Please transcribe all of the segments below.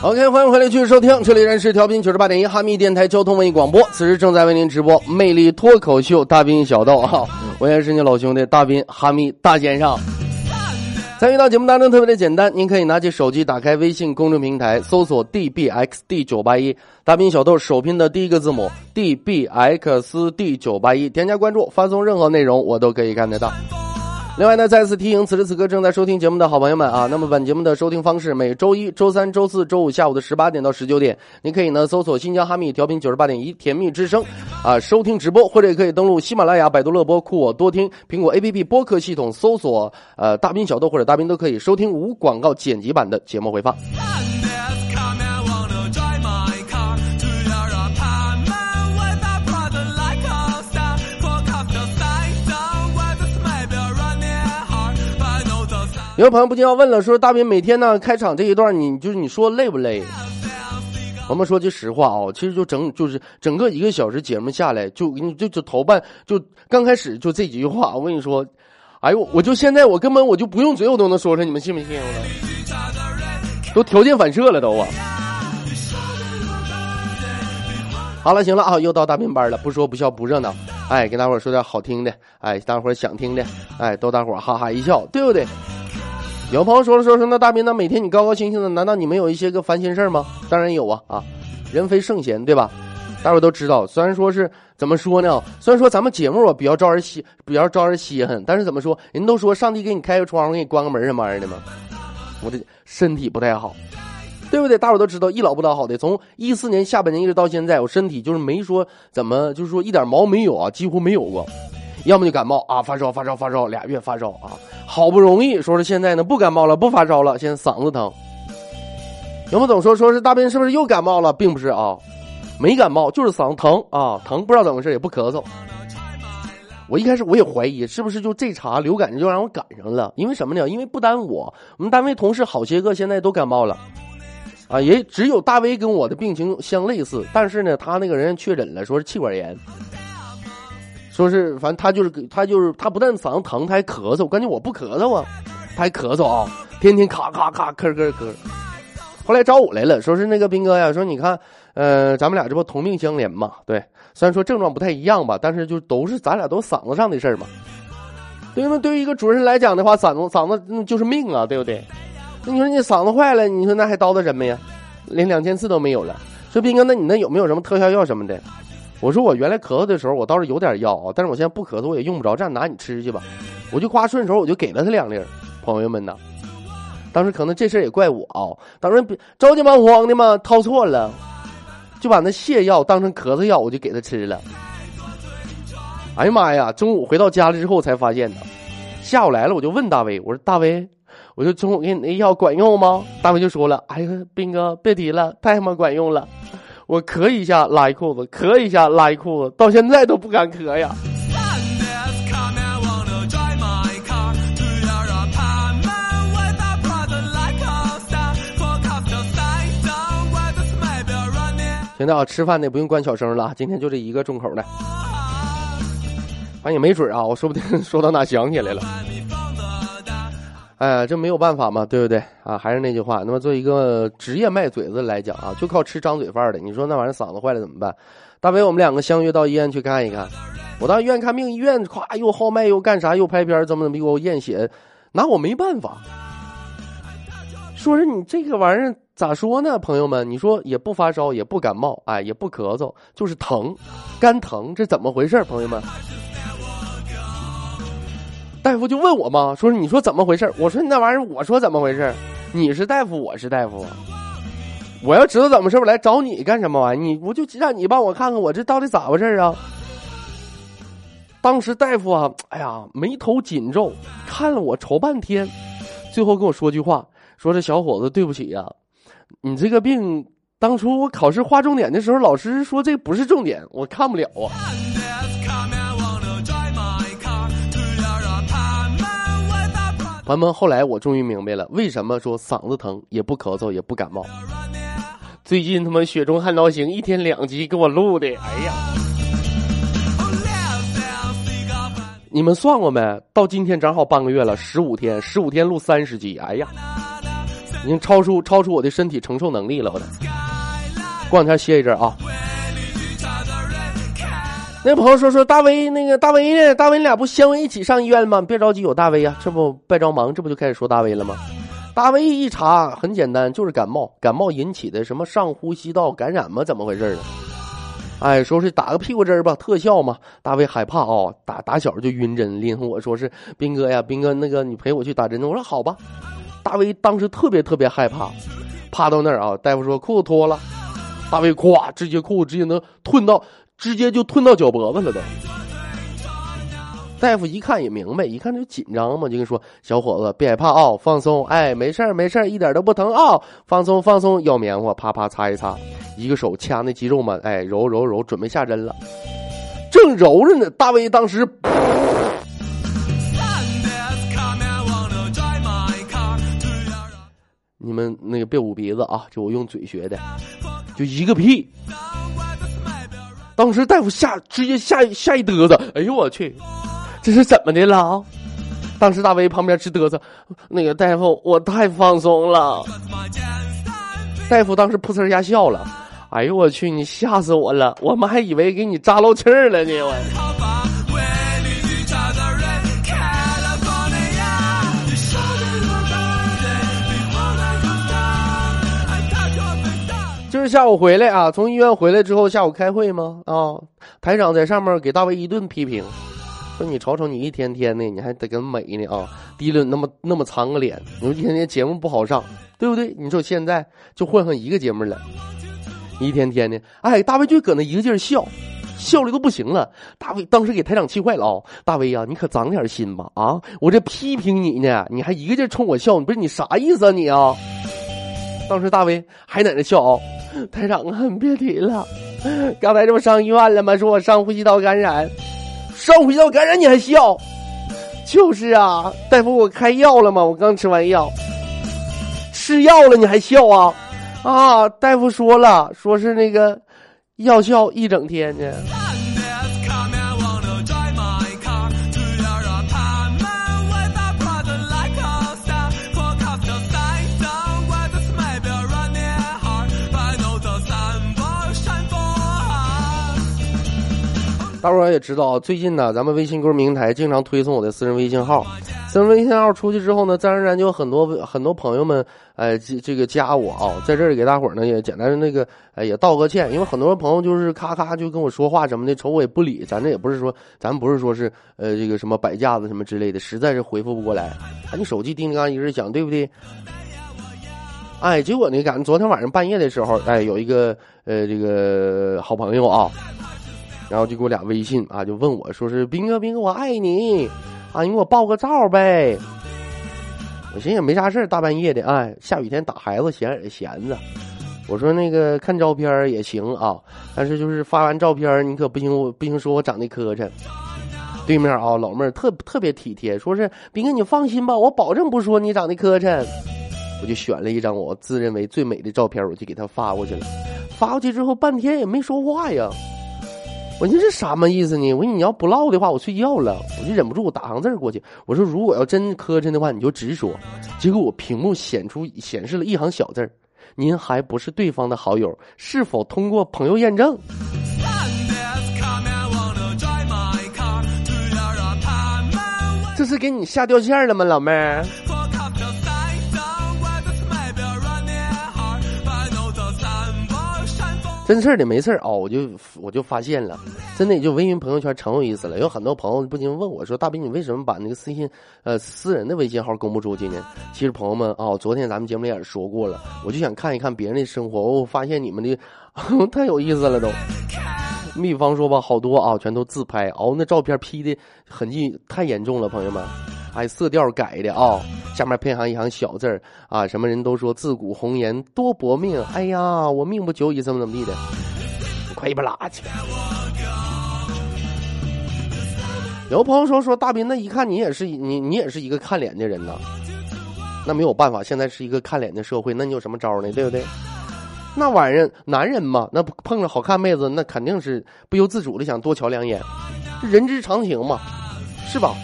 OK，欢迎回来继续收听，这里仍是调频九十八点一哈密电台交通文艺广播，此时正在为您直播《魅力脱口秀》大兵小豆啊，我也是你老兄弟大兵哈密大先生。参与到节目当中特别的简单，您可以拿起手机打开微信公众平台，搜索 dbxd 九八一，大兵小豆首拼的第一个字母 dbxd 九八一，添加关注，发送任何内容我都可以看得到。另外呢，再次提醒此时此刻正在收听节目的好朋友们啊，那么本节目的收听方式，每周一、周三、周四周五下午的十八点到十九点，您可以呢搜索新疆哈密调频九十八点一甜蜜之声啊，收听直播，或者也可以登录喜马拉雅、百度乐播、酷我多听、苹果 APP 播客系统搜索呃大兵小豆或者大兵都可以收听无广告剪辑版的节目回放。有个朋友不禁要问了，说大兵每天呢开场这一段，你就是你说累不累？我们说句实话啊、其实就整就是整个一个小时节目下来，就你就就头半就刚开始就这几句话，我跟你说，哎呦，我就现在我根本我就不用嘴我都能说出来，你们信不信？我都条件反射了都啊！好了，行了啊，又到大兵班了，不说不笑不热闹，哎，跟大伙说点好听的，哎，大伙想听的，哎，逗大伙哈哈一笑，对不对？有朋友说了说说那大兵那每天你高高兴兴的，难道你没有一些个烦心事儿吗？当然有啊啊，人非圣贤，对吧？大伙都知道，虽然说是怎么说呢？虽然说咱们节目啊比较招人稀，比较招人稀罕，但是怎么说？人都说上帝给你开个窗户，给你关个门什么玩意儿的嘛。我的身体不太好，对不对？大伙都知道，一老不老好的，从一四年下半年一直到现在，我身体就是没说怎么，就是说一点毛没有啊，几乎没有过。要么就感冒啊，发烧发烧发烧，俩月发烧啊，好不容易说是现在呢不感冒了，不发烧了，现在嗓子疼。有没有总说说是大斌是不是又感冒了？并不是啊，没感冒，就是嗓子疼啊，疼不知道怎么回事，也不咳嗽。我一开始我也怀疑是不是就这茬流感就让我赶上了，因为什么呢？因为不单我，我们单位同事好些个现在都感冒了，啊，也只有大威跟我的病情相类似，但是呢，他那个人确诊了，说是气管炎。说是，反正他就是他就是他不但嗓子疼，他还咳嗽。关键我不咳嗽啊，他还咳嗽啊，天天咔咔咔咳咳咳。后来找我来了，说是那个斌哥呀，说你看，呃，咱们俩这不同病相怜嘛？对，虽然说症状不太一样吧，但是就都是咱俩都嗓子上的事儿嘛。对吗？对于一个主持人来讲的话，嗓子嗓子就是命啊，对不对？那你说你嗓子坏了，你说那还叨叨什么呀？连两千次都没有了。说斌哥，那你那有没有什么特效药什么的？我说我原来咳嗽的时候，我倒是有点药啊，但是我现在不咳嗽，我也用不着，这样拿你吃去吧。我就夸顺手，我就给了他两粒。朋友们呐，当时可能这事也怪我啊，当时着急忙慌的嘛，掏错了，就把那泻药当成咳嗽药，我就给他吃了。哎呀妈呀！中午回到家了之后才发现的，下午来了我就问大威，我说大威，我说中午给你那药管用吗？大威就说了，哎呀，兵哥别提了，太他妈管用了。我咳一下拉一裤子，咳一下拉一裤子，到现在都不敢咳呀。现在啊，吃饭的不用关小声了，今天就这一个重口的。反正也没准啊，我说不定说到哪想起来了。哎，这没有办法嘛，对不对啊？还是那句话，那么作为一个职业卖嘴子来讲啊，就靠吃张嘴饭的，你说那玩意儿嗓子坏了怎么办？大伟，我们两个相约到医院去看一看。我到医院看病，医院咵又号脉又干啥又拍片，怎么怎么给我验血，拿我没办法。说是你这个玩意儿咋说呢，朋友们？你说也不发烧，也不感冒，哎，也不咳嗽，就是疼，肝疼，这怎么回事？朋友们？大夫就问我嘛，说你说怎么回事？我说你那玩意儿，我说怎么回事？你是大夫，我是大夫，我要知道怎么事我来找你干什么玩意？你我就让你帮我看看我这到底咋回事啊？当时大夫啊，哎呀，眉头紧皱，看了我愁半天，最后跟我说句话，说这小伙子，对不起呀，你这个病，当初我考试划重点的时候，老师说这不是重点，我看不了啊。朋友们，后来我终于明白了，为什么说嗓子疼也不咳嗽也不感冒。最近他妈《雪中悍刀行》一天两集给我录的，哎呀！你们算过没？到今天正好半个月了，十五天，十五天录三十集，哎呀，已经超出超出我的身体承受能力了，我的。过两天歇一阵啊。那朋友说说大威那个大威呢？大威你俩不相约一起上医院吗？别着急，有大威啊，这不别着忙，这不就开始说大威了吗？大威一查很简单，就是感冒，感冒引起的什么上呼吸道感染吗？怎么回事呢？哎，说是打个屁股针吧，特效嘛。大威害怕啊，打打小就晕针，拎我说是斌哥呀，斌哥那个你陪我去打针。我说好吧。大威当时特别特别害怕，趴到那儿啊，大夫说裤子脱了，大威咵直接裤子直接能吞到，直接就吞到脚脖子了都。大夫一看也明白，一看就紧张嘛，就跟说：“小伙子，别害怕啊，放松，哎，没事儿，没事儿，一点都不疼啊，放松，放松，要棉花，啪啪擦一擦，一个手掐那肌肉嘛，哎，揉揉揉，准备下针了。正揉着呢，大威当时，你们那个别捂鼻子啊，就我用嘴学的，就一个屁。当时大夫吓，直接吓吓一嘚瑟，哎呦我去！”这是怎么的了？当时大威旁边直嘚瑟，那个大夫，我太放松了。大夫当时噗呲一下笑了，哎呦我去，你吓死我了！我们还以为给你扎漏气儿了呢。我。下午回来啊，从医院回来之后，下午开会吗？啊，台长在上面给大威一顿批评。说你瞅瞅你一天天的，你还得跟美呢啊！低了那么那么长个脸，你说一天天节目不好上，对不对？你说现在就混上一个节目了，一天天的，哎，大卫就搁那一个劲儿笑，笑的都不行了。大卫当时给台长气坏了啊！大卫呀，你可长点心吧啊！我这批评你呢，你还一个劲冲我笑，你不是你啥意思啊你啊？当时大卫还在那笑啊！太长了，你别提了，刚才这不上医院了吗？说我上呼吸道感染。上呼吸道感染你还笑？就是啊，大夫，我开药了吗？我刚吃完药，吃药了你还笑啊？啊，大夫说了，说是那个药效一整天呢。大伙儿也知道，最近呢，咱们微信公众平台经常推送我的私人微信号。私人微信号出去之后呢，自然而然就有很多很多朋友们，哎，这这个加我啊，在这里给大伙儿呢也简单的那个，哎，也道个歉，因为很多朋友就是咔咔就跟我说话什么的，瞅我也不理，咱这也不是说，咱不是说是呃这个什么摆架子什么之类的，实在是回复不过来。你手机叮当一直响，对不对？哎，结果呢，赶昨天晚上半夜的时候，哎，有一个呃这个好朋友啊。然后就给我俩微信啊，就问我说是斌哥，斌哥我爱你，啊你给我报个照呗。我寻思也没啥事大半夜的，哎，下雨天打孩子闲也闲着。我说那个看照片也行啊，但是就是发完照片你可不行，我不行说我长得磕碜。对面啊老妹儿特特别体贴，说是斌哥你放心吧，我保证不说你长得磕碜。我就选了一张我自认为最美的照片，我就给他发过去了。发过去之后半天也没说话呀。我说这什么意思呢？我说你要不唠的话，我睡觉了。我就忍不住我打行字过去。我说如果要真磕碜的话，你就直说。结果我屏幕显出显示了一行小字儿：“您还不是对方的好友，是否通过朋友验证？”这是给你吓掉线了吗，老妹儿？真事儿的没事儿啊，我就我就发现了，真的就微信朋友圈成有意思了。有很多朋友不禁问我说：“大斌，你为什么把那个私信呃私人的微信号公布出去呢？”其实朋友们啊，昨天咱们节目里也说过了，我就想看一看别人的生活。我发现你们的 太有意思了都。你比方说吧，好多啊，全都自拍，哦，那照片 P 的痕迹太严重了，朋友们，哎，色调改的啊，下面配上一行小字儿啊，什么人都说自古红颜多薄命，哎呀，我命不久矣，怎么怎么地的，快一边拉去。有朋友说说大斌，那一看你也是你你也是一个看脸的人呐，那没有办法，现在是一个看脸的社会，那你有什么招呢？对不对？那玩意儿，男人嘛，那碰着好看妹子，那肯定是不由自主的想多瞧两眼，人之常情嘛，是吧？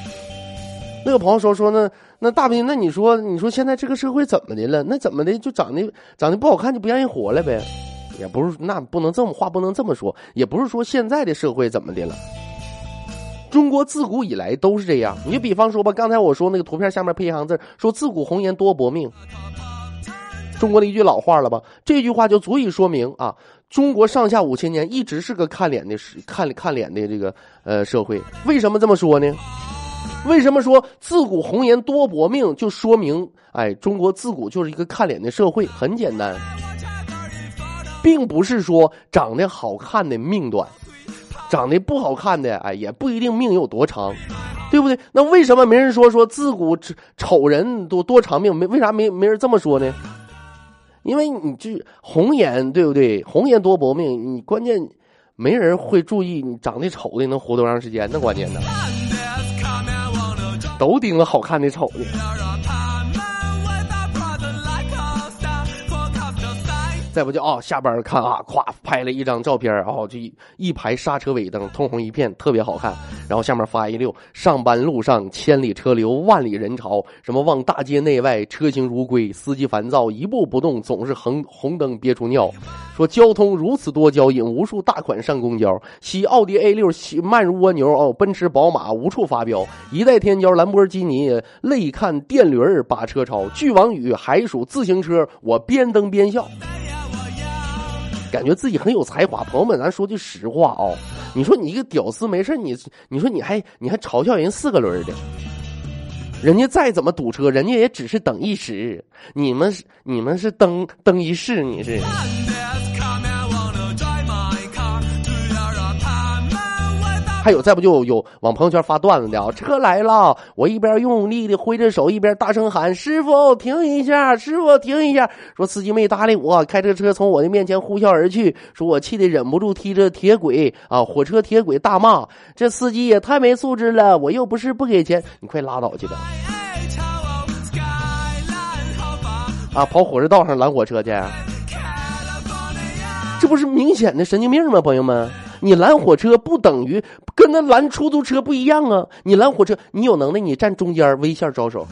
那个朋友说说那那大斌，那你说你说现在这个社会怎么的了？那怎么的就长得长得不好看就不让人活了呗？也不是，那不能这么话不能这么说，也不是说现在的社会怎么的了。中国自古以来都是这样，你就比方说吧，刚才我说那个图片下面配一行字，说“自古红颜多薄命”，中国的一句老话了吧？这句话就足以说明啊，中国上下五千年一直是个看脸的、是看看脸的这个呃社会。为什么这么说呢？为什么说“自古红颜多薄命”就说明哎，中国自古就是一个看脸的社会？很简单，并不是说长得好看的命短。长得不好看的，哎，也不一定命有多长，对不对？那为什么没人说说自古丑人多多长命？没为啥没没人这么说呢？因为你这红颜，对不对？红颜多薄命，你关键没人会注意你长得丑的能活多长时间？那关键呢，都盯着好看的瞅呢。再不就哦，下班看啊，咵拍了一张照片哦，就一排刹车尾灯，通红一片，特别好看。然后下面发一溜，上班路上千里车流，万里人潮，什么望大街内外车行如归，司机烦躁一步不动，总是红红灯憋出尿。说交通如此多交，引无数大款上公交，骑奥迪 A 六慢如蜗牛哦，奔驰宝马无处发飙，一代天骄兰博基尼泪看电驴儿把车超，巨王宇还属自行车，我边蹬边笑。感觉自己很有才华，朋友们，咱说句实话啊，你说你一个屌丝没事你你说你还你还嘲笑人四个轮儿的，人家再怎么堵车，人家也只是等一时，你们是你们是蹬蹬一世，你是。还有，再不就有往朋友圈发段子的！车来了，我一边用力的挥着手，一边大声喊：“师傅，停一下！师傅，停一下！”说司机没搭理我，开着车从我的面前呼啸而去。说我气得忍不住踢着铁轨啊，火车铁轨大骂：“这司机也太没素质了！我又不是不给钱，你快拉倒去吧！”啊，跑火车道上拦火车去，这不是明显的神经病吗？朋友们。你拦火车不等于跟那拦出租车不一样啊！你拦火车，你有能耐你站中间微笑招手。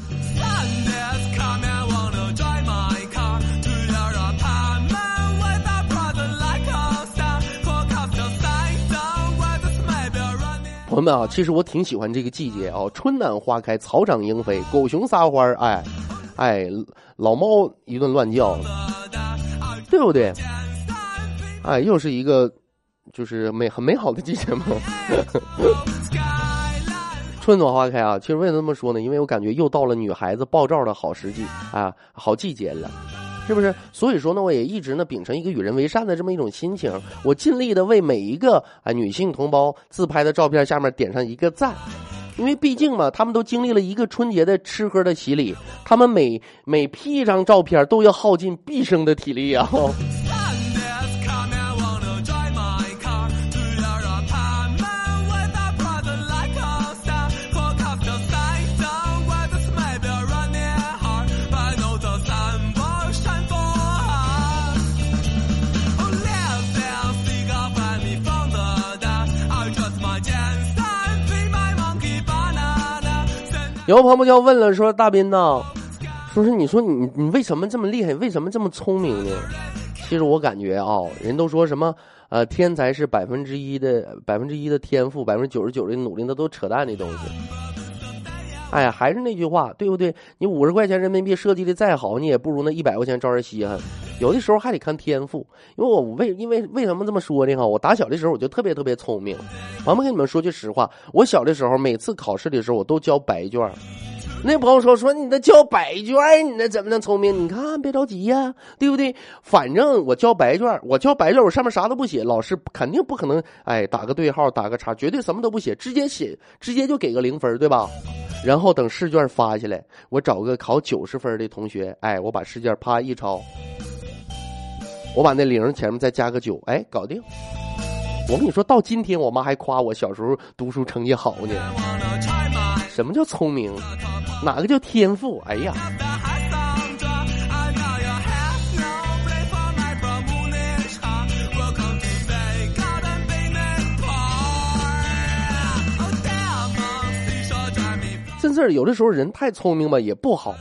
朋友们啊，其实我挺喜欢这个季节啊，春暖花开，草长莺飞，狗熊撒欢儿，哎，哎，老猫一顿乱叫，对不对？哎，又是一个。就是美很美好的季节吗？春暖花开啊！其实为什么这么说呢？因为我感觉又到了女孩子爆照的好时机啊，好季节了，是不是？所以说呢，我也一直呢秉承一个与人为善的这么一种心情，我尽力的为每一个啊女性同胞自拍的照片下面点上一个赞，因为毕竟嘛，他们都经历了一个春节的吃喝的洗礼，他们每每 P 一张照片都要耗尽毕生的体力啊。有朋友就要问了，说大斌呐，说是你说你你为什么这么厉害？为什么这么聪明呢？其实我感觉啊，人都说什么呃天才是百分之一的百分之一的天赋，百分之九十九的努力，那都扯淡的东西。哎呀，还是那句话，对不对？你五十块钱人民币设计的再好，你也不如那一百块钱招人稀罕。有的时候还得看天赋，因为我为因为为什么这么说呢？哈，我打小的时候我就特别特别聪明。我们跟你们说句实话，我小的时候每次考试的时候我都交白卷。那朋友说说你那交白卷，你那怎么能聪明？你看别着急呀，对不对？反正我交白卷，我交白卷，我上面啥都不写，老师肯定不可能哎打个对号打个叉，绝对什么都不写，直接写直接就给个零分，对吧？然后等试卷发下来，我找个考九十分的同学，哎，我把试卷啪一抄，我把那零前面再加个九，哎，搞定。我跟你说到今天，我妈还夸我小时候读书成绩好呢。什么叫聪明？哪个叫天赋？哎呀！有的时候人太聪明吧也不好。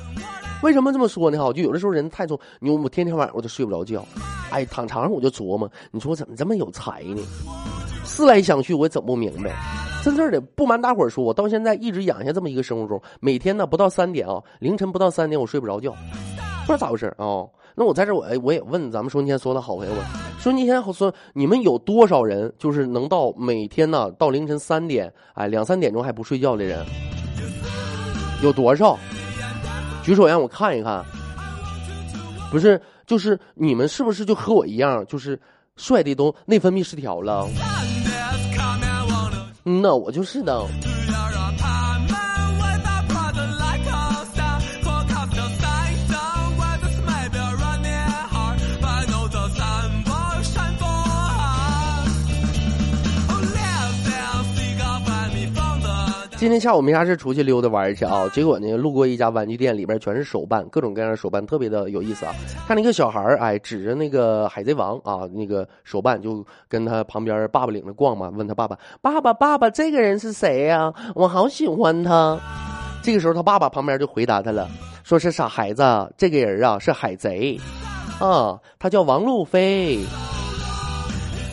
为什么这么说呢？哈，就有的时候人太聪，你我天天晚上我都睡不着觉，哎，躺床上我就琢磨，你说我怎么这么有才呢？思来想去，我也整不明白。真事儿的，不瞒大伙儿说，我到现在一直养下这么一个生物钟，每天呢不到三点啊，凌晨不到三点我睡不着觉，不知道咋回事哦。那我在这我我也问咱们说今天所有的好朋友们，说今天说你们有多少人就是能到每天呢到凌晨三点哎两三点钟还不睡觉的人？有多少？举手让我看一看。不是，就是你们是不是就和我一样，就是帅的都内分泌失调了？嗯呐，我就是的。今天下午没啥事，出去溜达玩去啊。结果呢，路过一家玩具店，里边全是手办，各种各样的手办，特别的有意思啊。看那个小孩哎，指着那个海贼王啊，那个手办，就跟他旁边爸爸领着逛嘛。问他爸爸：“爸爸，爸爸，这个人是谁呀？我好喜欢他。”这个时候，他爸爸旁边就回答他了，说是傻孩子，这个人啊是海贼，啊，他叫王路飞。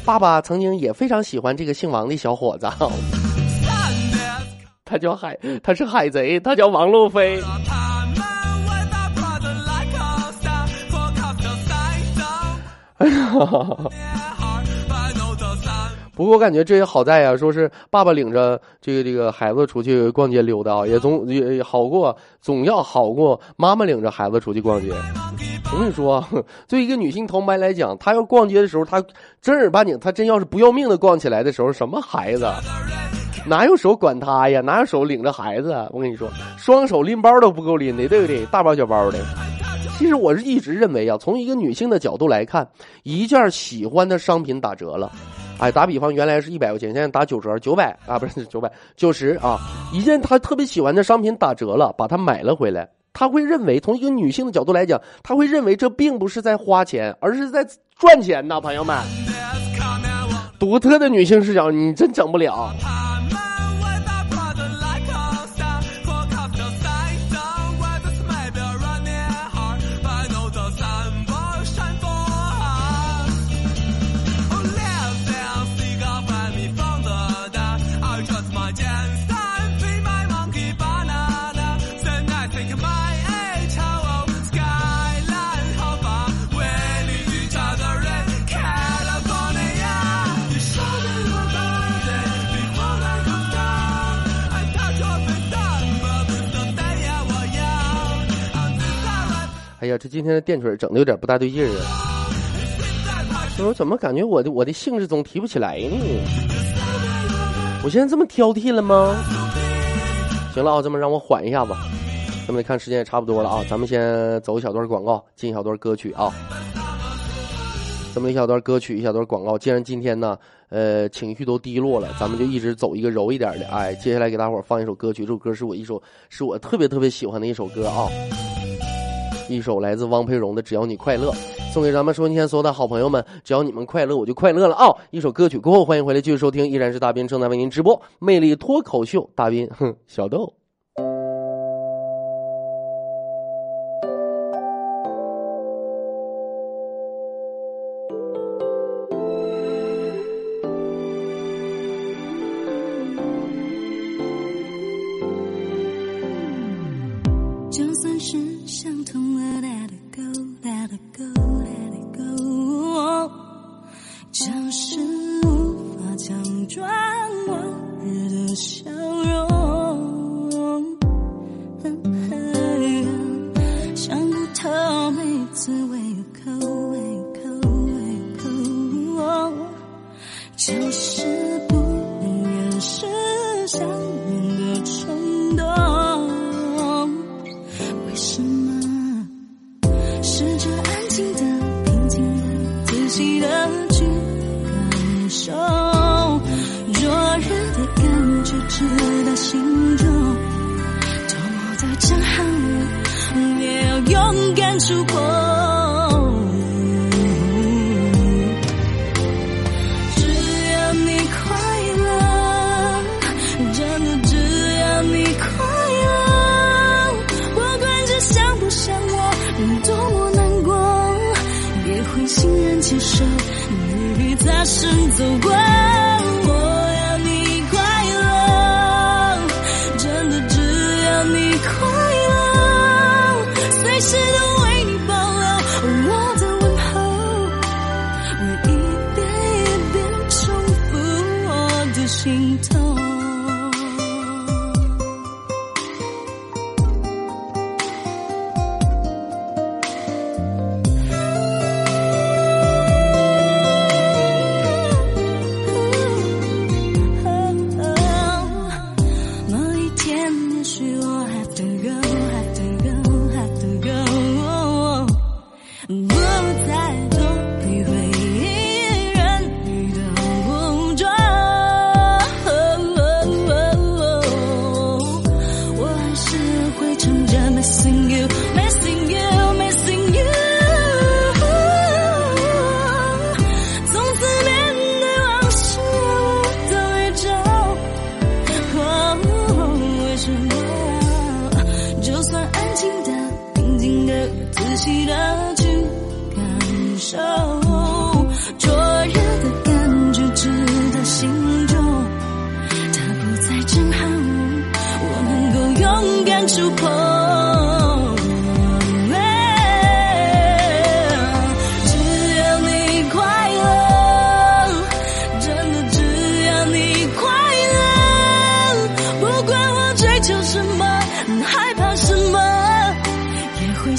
爸爸曾经也非常喜欢这个姓王的小伙子。他叫海，他是海贼，他叫王路飞。哎呀，不过我感觉这也好在呀，说是爸爸领着这个这个孩子出去逛街溜达，也总也好过，总要好过妈妈领着孩子出去逛街。我跟你说，对一个女性同胞来讲，她要逛街的时候，她正儿八经，她真要是不要命的逛起来的时候，什么孩子？哪有手管他呀？哪有手领着孩子？我跟你说，双手拎包都不够拎的，对不对？大包小包的。其实我是一直认为啊，从一个女性的角度来看，一件喜欢的商品打折了，哎，打比方，原来是一百块钱，现在打九折，九百啊，不是九百，九十啊。一件她特别喜欢的商品打折了，把它买了回来，她会认为，从一个女性的角度来讲，她会认为这并不是在花钱，而是在赚钱呢，朋友们。独特的女性视角，你真整不了。哎呀，这今天的电锤整的有点不大对劲啊！我怎么感觉我的我的兴致总提不起来呢？我现在这么挑剔了吗？行了啊，这么让我缓一下子。咱们看时间也差不多了啊，咱们先走一小段广告，进一小段歌曲啊。这么一小段歌曲，一小段广告。既然今天呢，呃，情绪都低落了，咱们就一直走一个柔一点的。哎，接下来给大伙放一首歌曲，这首歌是我一首是我特别特别喜欢的一首歌啊。一首来自汪培荣的《只要你快乐》，送给咱们收音机前所有的好朋友们。只要你们快乐，我就快乐了啊！一首歌曲过后，欢迎回来继续收听，依然是大斌正在为您直播《魅力脱口秀》，大斌，哼，小豆。滋味。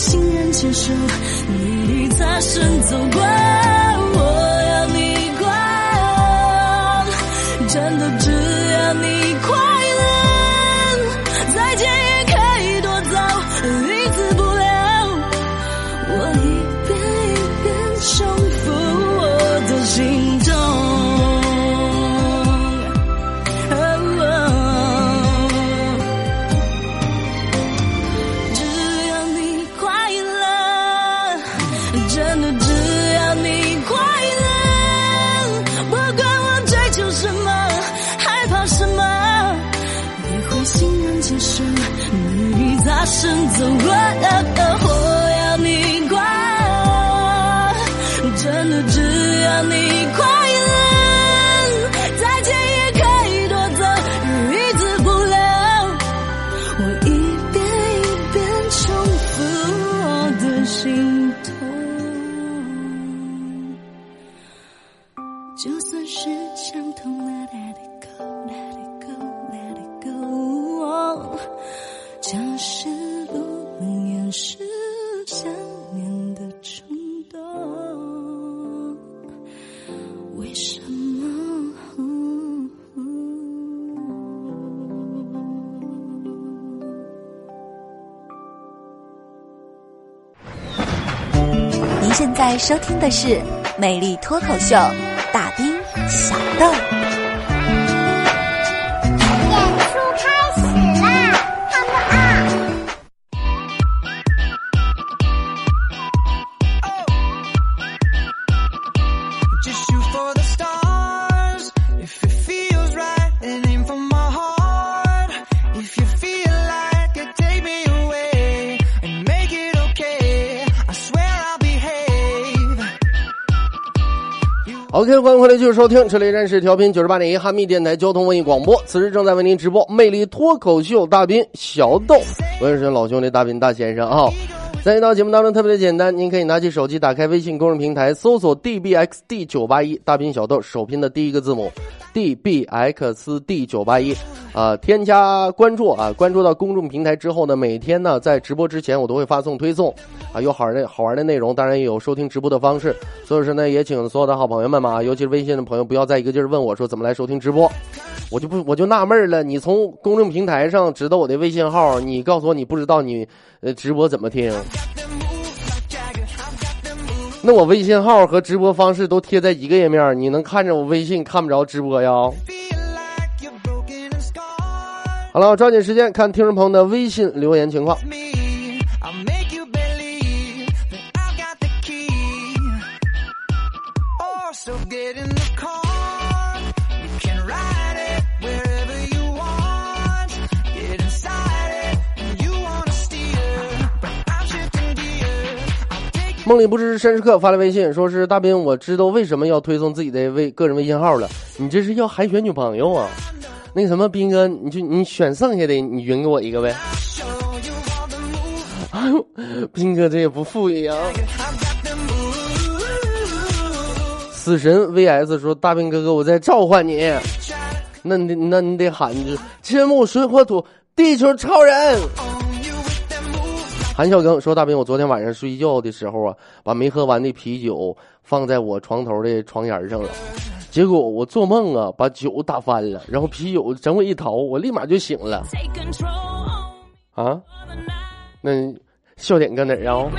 情人牵手，你擦身走过，我要你狂，真的只要你狂。是想念的冲动为什么？您现在收听的是美丽脱口秀大兵小豆 ok 欢迎回来继续收听这里仍然是调频九十八点一哈密电台交通文艺广播。此时正在为您直播魅力脱口秀大兵小豆纹是老兄弟大兵大先生啊。在一道节目当中特别的简单您可以拿起手机打开微信公众平台搜索 dbxd 九八一大兵小豆首拼的第一个字母 d b x d 九八一，啊，添加关注啊，关注到公众平台之后呢，每天呢在直播之前我都会发送推送，啊，有好玩的好玩的内容，当然也有收听直播的方式，所以说呢，也请所有的好朋友们嘛，尤其是微信的朋友，不要再一个劲儿问我说怎么来收听直播，我就不我就纳闷了，你从公众平台上知道我的微信号，你告诉我你不知道你呃直播怎么听？那我微信号和直播方式都贴在一个页面，你能看着我微信，看不着直播呀.好了，我抓紧时间看听众朋友的微信留言情况。梦里不知身是客发来微信，说是大兵，我知道为什么要推送自己的微个人微信号了，你这是要海选女朋友啊？那什么，斌哥，你就你选剩下的，你匀给我一个呗。哎呦，斌哥这也不富裕啊。死神 VS 说，大兵哥哥，我在召唤你，那你那你得喊着金木水火土，地球超人。韩笑庚说：“大兵，我昨天晚上睡觉的时候啊，把没喝完的啤酒放在我床头的床沿上了，结果我做梦啊，把酒打翻了，然后啤酒整我一头，我立马就醒了啊.那笑点搁哪儿啊？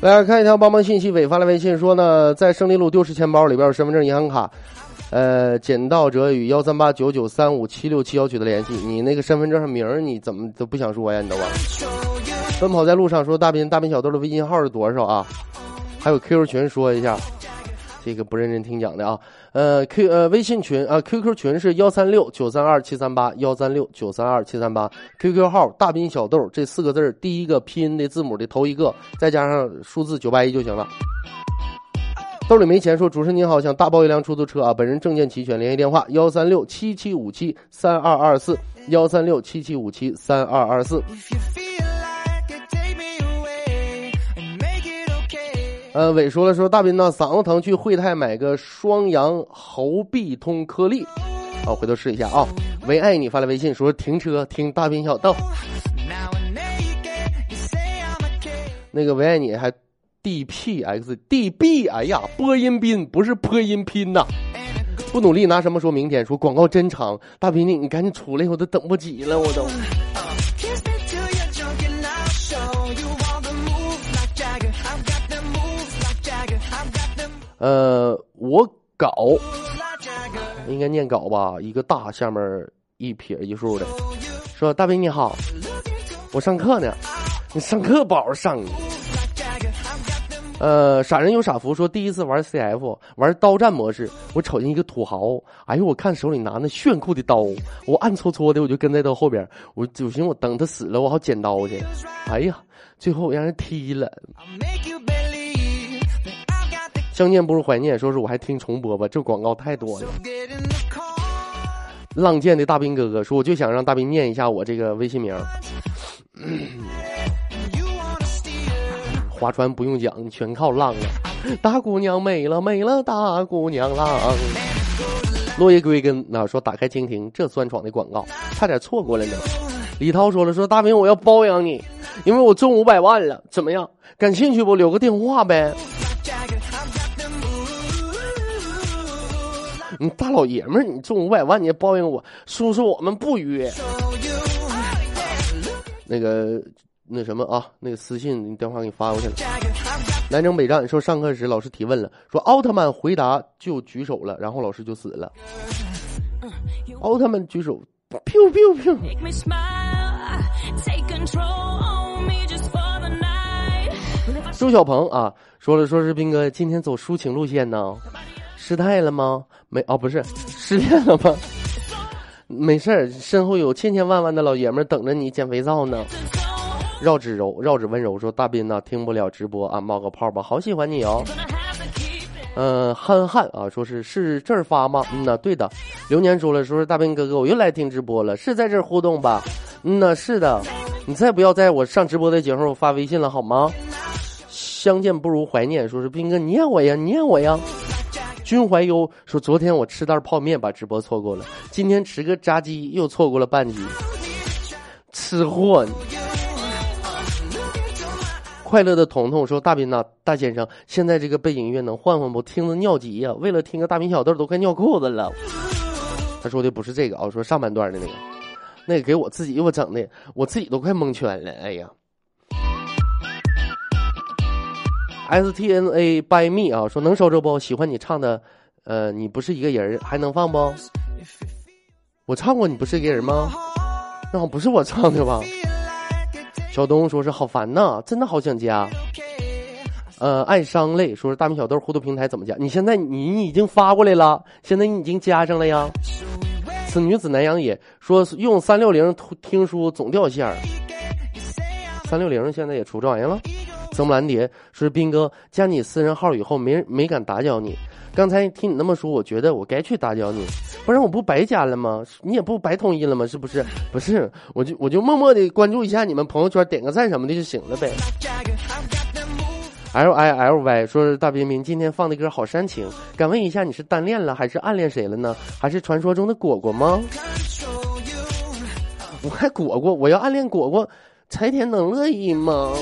来看一条帮忙信息，伟发来微信说呢，在胜利路丢失钱包里边有身份证、银行卡，呃，捡到者与幺三八九九三五七六七幺取得联系。你那个身份证上名儿你怎么都不想说呀？你都啊？奔跑在路上说大斌大斌小豆的微信号是多少啊？还有 QQ 群说一下，这个不认真听讲的啊。呃，Q 呃微信群啊，QQ 群是幺三六九三二七三八幺三六九三二七三八，QQ 号大斌小豆这四个字第一个拼音的字母的头一个，再加上数字九八一就行了。兜里没钱，说主持人你好，想大包一辆出租车啊，本人证件齐全，联系电话幺三六七七五七三二二四幺三六七七五七三二二四。呃，伟说了说大斌呢，嗓子疼，去惠泰买个双阳喉痹通颗粒。好，回头试一下啊。唯爱你发来微信说停车听大斌小豆，那个唯爱你还 D P X D B，哎呀，播音斌不是播音拼呐。不努力拿什么说明天？说广告真长，大斌你你赶紧出来，我都等不及了，我都。呃，我搞应该念搞吧，一个大下面一撇一竖的。说大兵你好，我上课呢，你上课不好上。呃，傻人有傻福说，第一次玩 CF 玩刀战模式，我瞅见一个土豪，哎呦，我看手里拿那炫酷的刀，我暗搓搓的我就跟在他后边，我就寻思我等他死了，我好捡刀去。哎呀，最后让人踢了。相见不如怀念，说是我还听重播吧，这广告太多了。浪剑的大兵哥哥说，我就想让大兵念一下我这个微信名。划船不用桨，全靠浪了！大姑娘美了美了，大姑娘浪。落叶归根啊，说打开蜻蜓，这酸爽的广告，差点错过了呢。李涛说了，说大兵我要包养你，因为我中五百万了，怎么样？感兴趣不？留个电话呗。你大老爷们儿，你中五百万你也报应我，叔叔我们不约。那个那什么啊，那个私信你电话给你发过去了。南征北战说上课时老师提问了，说奥特曼回答就举手了，然后老师就死了。奥特曼举手，biu biu biu。周小鹏啊，说了说是斌哥今天走抒情路线呢，失态了吗？没哦，不是失恋了吗？没事儿，身后有千千万万的老爷们儿等着你减肥皂呢。绕指柔，绕指温柔说：“大斌呐，听不了直播啊，冒个泡吧，好喜欢你哦。”嗯，憨憨啊，说是是这儿发吗？嗯呐，对的。流年说了，说是大斌哥哥，我又来听直播了，是在这儿互动吧？嗯呐，是的。你再不要在我上直播的节目发微信了好吗？相见不如怀念，说是斌哥念我呀，念我呀。君怀忧说，昨天我吃袋泡面把直播错过了，今天吃个炸鸡又错过了半集，吃货。快乐的彤彤说：“大斌呐，大先生，现在这个背景音乐能换换不？听着尿急呀！为了听个大兵小豆都快尿裤子了。”他说的不是这个啊，说上半段的那个，那个给我自己给我整的，我自己都快蒙圈了。哎呀，S T N A by me 啊，说能收着不？喜欢你唱的，呃，你不是一个人，还能放不？我唱过，你不是一个人吗？那不是我唱的吧？小东说是好烦呐，真的好想加。呃，爱伤泪说是大米小豆互动平台怎么加？你现在你已经发过来了，现在你已经加上了呀。此女子南阳也说用三六零听书总掉线儿。三六零现在也出这玩意了。泽木兰蝶说是斌哥加你私人号以后没没敢打搅你，刚才听你那么说，我觉得我该去打搅你。不然我不白加了吗？你也不白同意了吗？是不是？不是，我就我就默默的关注一下你们朋友圈，点个赞什么的就行了呗。L I L Y 说是大彬彬今天放的歌好煽情，敢问一下你是单恋了还是暗恋谁了呢？还是传说中的果果吗？我还果果，我要暗恋果果，柴田能乐意吗？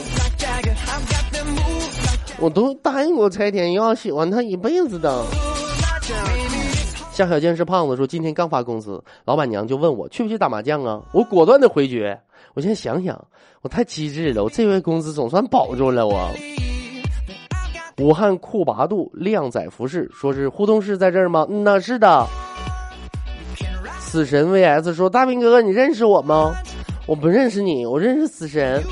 我都答应过柴田要喜欢他一辈子的。夏小健是胖子，说今天刚发工资，老板娘就问我去不去打麻将啊？我果断的回绝。我现在想想，我太机智了，我这月工资总算保住了我。武汉酷八度靓仔服饰说是互动室在这儿吗？嗯呐，是的。死神 vs 说大兵哥哥，你认识我吗？我不认识你，我认识死神。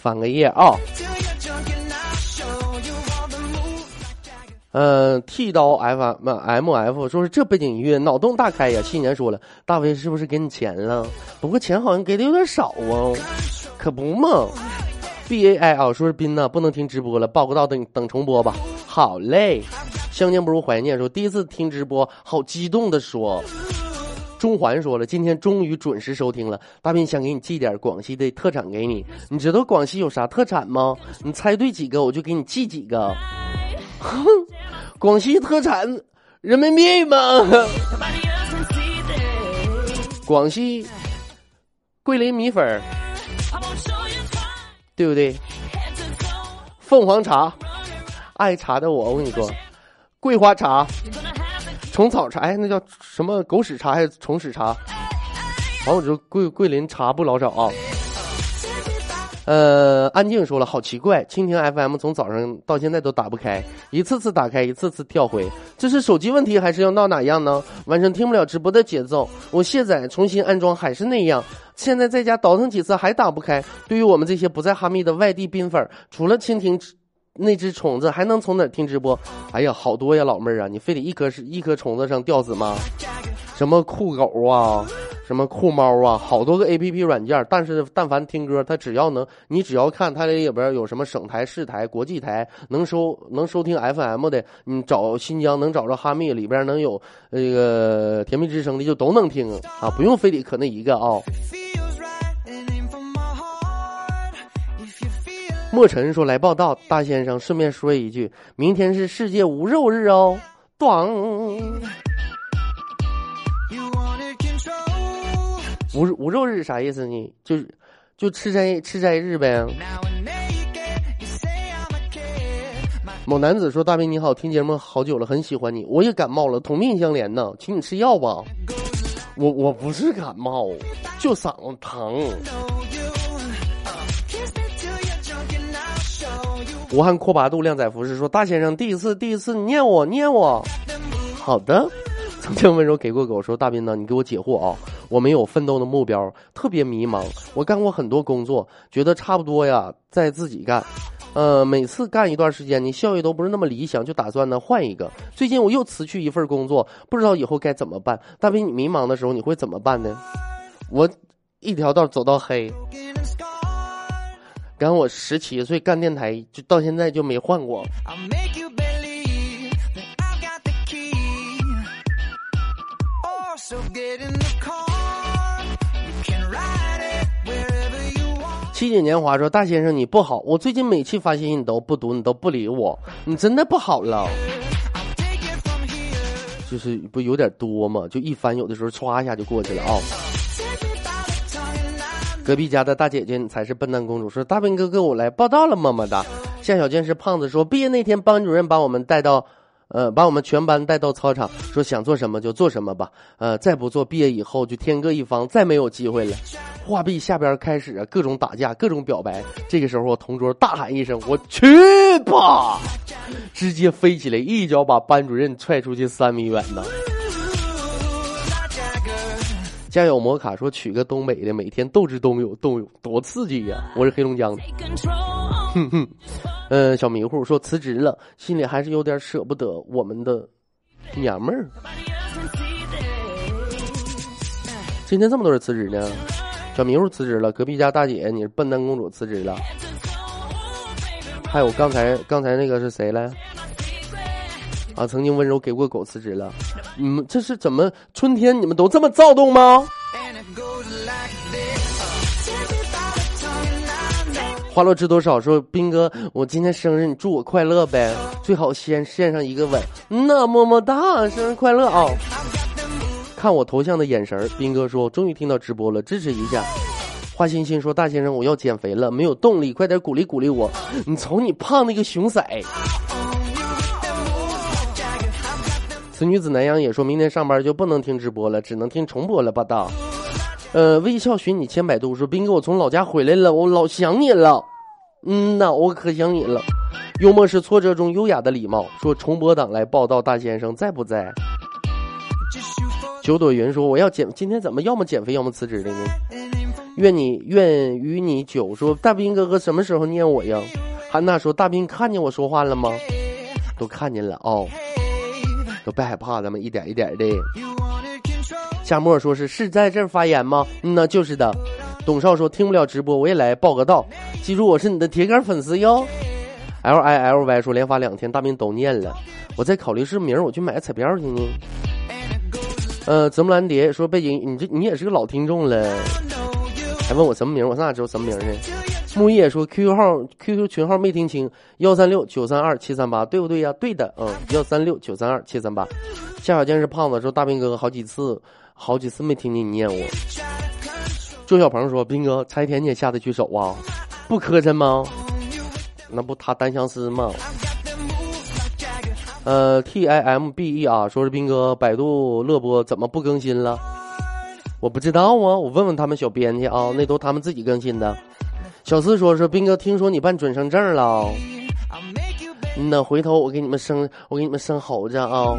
翻个页啊！嗯剃刀 F M M F 说是这背景音乐脑洞大开呀！新年说了，大飞是不是给你钱了？不过钱好像给的有点少啊，可不嘛！B A I 啊，说是斌呐，不能听直播了，报个到等等重播吧。好嘞，相见不如怀念，说第一次听直播，好激动的说。中环说了，今天终于准时收听了。大斌想给你寄点广西的特产给你，你知道广西有啥特产吗？你猜对几个，我就给你寄几个。哼，广西特产人民币吗？广西桂林米粉对不对？凤凰茶，爱茶的我，我跟你说，桂花茶。虫草茶，哎，那叫什么狗屎茶还是虫屎茶？完，我就桂桂林茶不老少啊。呃，安静说了，好奇怪，蜻蜓 FM 从早上到现在都打不开，一次次打开，一次次跳回，这是手机问题还是要闹哪样呢？晚上听不了直播的节奏，我卸载重新安装还是那样，现在在家倒腾几次还打不开。对于我们这些不在哈密的外地宾粉，除了蜻蜓。那只虫子还能从哪儿听直播？哎呀，好多呀，老妹儿啊，你非得一颗是一颗虫子上吊死吗？什么酷狗啊，什么酷猫啊，好多个 A P P 软件，但是但凡听歌，它只要能，你只要看它里边有什么省台、市台、国际台，能收能收听 F M 的，你找新疆能找着哈密里边能有那个甜蜜之声的，就都能听啊，不用非得可那一个啊。莫尘说：“来报道，大先生，顺便说一句，明天是世界无肉日哦。”咣，无无肉日啥意思呢？就是就吃斋吃斋日呗。某男子说：“大兵你好，听节目好久了，很喜欢你，我也感冒了，同病相怜呢，请你吃药吧。”我我不是感冒，就嗓子疼。武汉阔八度靓仔服饰说：“大先生，第一次，第一次，你念我，念我。好的，曾经温柔给过狗说：大斌呢，你给我解惑啊！我没有奋斗的目标，特别迷茫。我干过很多工作，觉得差不多呀，再自己干。呃，每次干一段时间，你效益都不是那么理想，就打算呢换一个。最近我又辞去一份工作，不知道以后该怎么办。大斌，你迷茫的时候你会怎么办呢？我一条道走到黑。然后我十七岁干电台，就到现在就没换过。七锦年华说：“大先生你不好，我最近每期发信息你都不读，你都不理我，你真的不好了。就是不有点多吗？就一翻有的时候歘一下就过去了啊。”隔壁家的大姐姐，你才是笨蛋公主。说大兵哥哥，我来报道了，么么哒。夏小健是胖子说，毕业那天班主任把我们带到，呃，把我们全班带到操场，说想做什么就做什么吧，呃，再不做，毕业以后就天各一方，再没有机会了。画壁下边开始，各种打架，各种表白。这个时候，我同桌大喊一声：“我去吧！”直接飞起来，一脚把班主任踹出去三米远呢。家有摩卡说娶个东北的，每天斗智斗勇，斗勇多刺激呀！我是黑龙江的，Take control. 呃，小迷糊说辞职了，心里还是有点舍不得我们的娘们儿。今天这么多人辞职呢，小迷糊辞职了，隔壁家大姐你是笨蛋公主辞职了，还有刚才刚才那个是谁来？啊，曾经温柔给过狗辞职了，你们这是怎么春天你们都这么躁动吗？花落知多少？说斌哥，我今天生日，你祝我快乐呗，最好先献上一个吻。那，么么哒，生日快乐啊！看我头像的眼神儿，斌哥说，终于听到直播了，支持一下。花欣欣说，大先生，我要减肥了，没有动力，快点鼓励鼓励我。你瞅你胖那个熊色。此女子南阳也说明天上班就不能听直播了，只能听重播了吧？当。呃，微笑寻你千百度说，斌哥，我从老家回来了，我老想你了。嗯呐，我可想你了。幽默是挫折中优雅的礼貌。说重播党来报道，大先生在不在？九朵云说我要减，今天怎么要么减肥要么辞职的呢？愿你愿与你久说，大兵哥哥什么时候念我呀？韩娜说大兵看见我说话了吗？都看见了哦，都别害怕，咱们一点一点的。夏沫说是是在这儿发言吗？嗯呐，就是的。董少说听不了直播，我也来报个到。记住我是你的铁杆粉丝哟。L I L Y 说连发两天，大兵都念了。我在考虑是明儿我去买个彩票去呢。呃，泽木兰蝶说背景，你这你也是个老听众了，还问我什么名儿，我哪知道什么名呢？木叶说 QQ 号 QQ 群号没听清，幺三六九三二七三八，对不对呀？对的，嗯，幺三六九三二七三八。夏小健是胖子说大兵哥哥好几次好几次没听见你念我。周小鹏说兵哥柴田你也下得去手啊？不磕碜吗？那不他单相思吗？呃，T I M B E 啊，说是斌哥，百度乐播怎么不更新了？我不知道啊，我问问他们小编去啊，那都他们自己更新的。小四说说斌哥，听说你办准生证了呐，回头我给你们生，我给你们生猴子啊。Oh,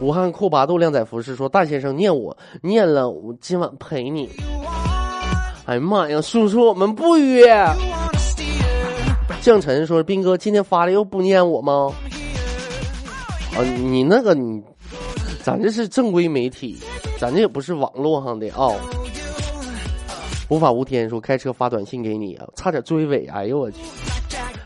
武汉酷八度靓仔服饰说大先生念我念了，我今晚陪你。哎呀妈呀，叔叔，我们不约。向晨说斌哥今天发了又不念我吗？啊，你那个你，咱这是正规媒体，咱这也不是网络上的啊、无法无天说开车发短信给你啊，差点追尾，哎呦我去！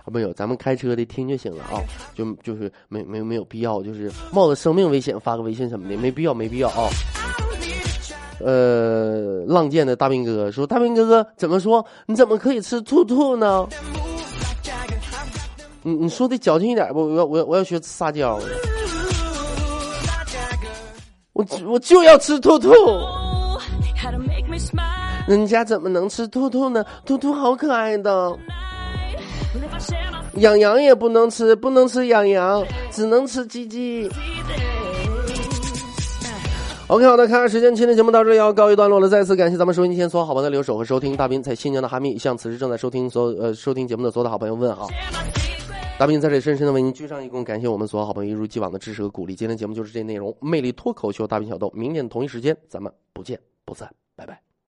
啊，没有，咱们开车的听就行了啊，就就是没没没有必要，就是冒着生命危险发个微信什么的，没必要，没必要啊。呃，浪剑的大兵哥哥说：“大兵哥哥怎么说？你怎么可以吃兔兔呢？你你说的矫情一点不，我我我要学撒娇。我我就要吃兔兔，人家怎么能吃兔兔呢？兔兔好可爱的。”养羊也不能吃，不能吃养羊，只能吃鸡鸡。OK，好的，看看时间，今天节目到这里要告一段落了。再次感谢咱们收音机前所有好朋友的留守和收听。大兵在新疆的哈密向此时正在收听所有呃收听节目的所有的好朋友问好。大兵在这里深深的为您鞠上一躬，感谢我们所有好朋友一如既往的支持和鼓励。今天节目就是这内容，魅力脱口秀大兵小豆，明天同一时间咱们不见不散，拜拜。